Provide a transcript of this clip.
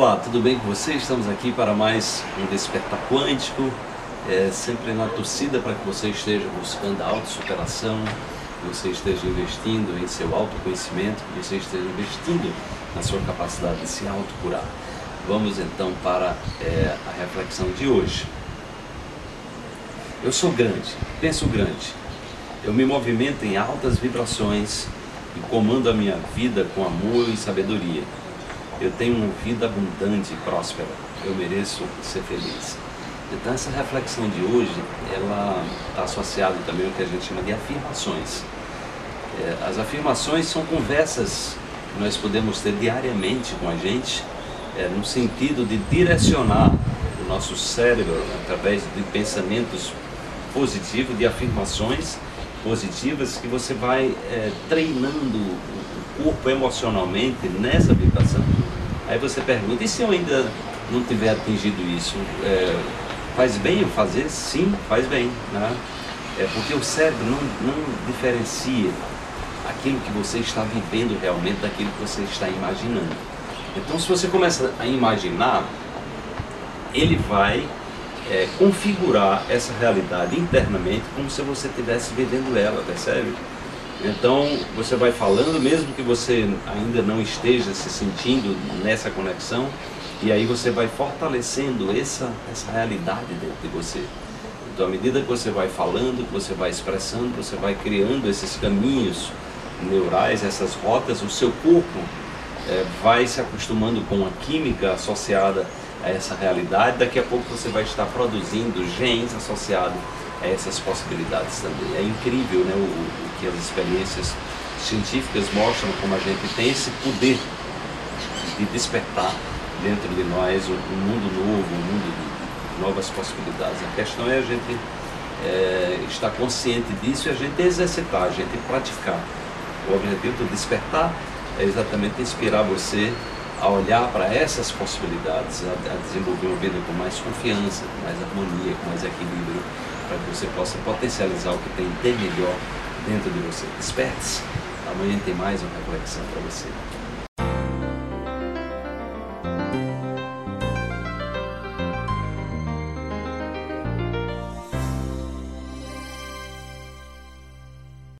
Olá, tudo bem com você? Estamos aqui para mais um Despertar Quântico, é, sempre na torcida para que você esteja buscando a autossuperação, que você esteja investindo em seu autoconhecimento, que você esteja investindo na sua capacidade de se autocurar. Vamos então para é, a reflexão de hoje. Eu sou grande, penso grande. Eu me movimento em altas vibrações e comando a minha vida com amor e sabedoria. Eu tenho uma vida abundante e próspera. Eu mereço ser feliz. Então essa reflexão de hoje, ela está associada também ao que a gente chama de afirmações. É, as afirmações são conversas que nós podemos ter diariamente com a gente, é, no sentido de direcionar o nosso cérebro através de pensamentos positivos, de afirmações positivas que você vai é, treinando o corpo emocionalmente nessa vibração. Aí você pergunta, e se eu ainda não tiver atingido isso? É, faz bem eu fazer? Sim, faz bem. Né? É porque o cérebro não, não diferencia aquilo que você está vivendo realmente daquilo que você está imaginando. Então, se você começa a imaginar, ele vai é, configurar essa realidade internamente como se você estivesse vivendo ela, percebe? Então você vai falando, mesmo que você ainda não esteja se sentindo nessa conexão, e aí você vai fortalecendo essa, essa realidade dentro de você. Então, à medida que você vai falando, que você vai expressando, você vai criando esses caminhos neurais, essas rotas, o seu corpo é, vai se acostumando com a química associada a essa realidade. Daqui a pouco você vai estar produzindo genes associados a essas possibilidades também. É incrível né, o, o que as experiências científicas mostram como a gente tem esse poder de despertar dentro de nós um, mundo novo, um mundo de novas possibilidades. A questão é a gente é, estar consciente disso e a gente exercitar, a gente praticar. O objetivo do despertar é exatamente inspirar você a olhar para essas possibilidades, a, a, desenvolver uma vida com mais confiança, com mais harmonia, com mais equilíbrio, para que você possa potencializar o que tem de melhor dentro de você. Desperte-se. Amanhã tem mais uma reflexão para você.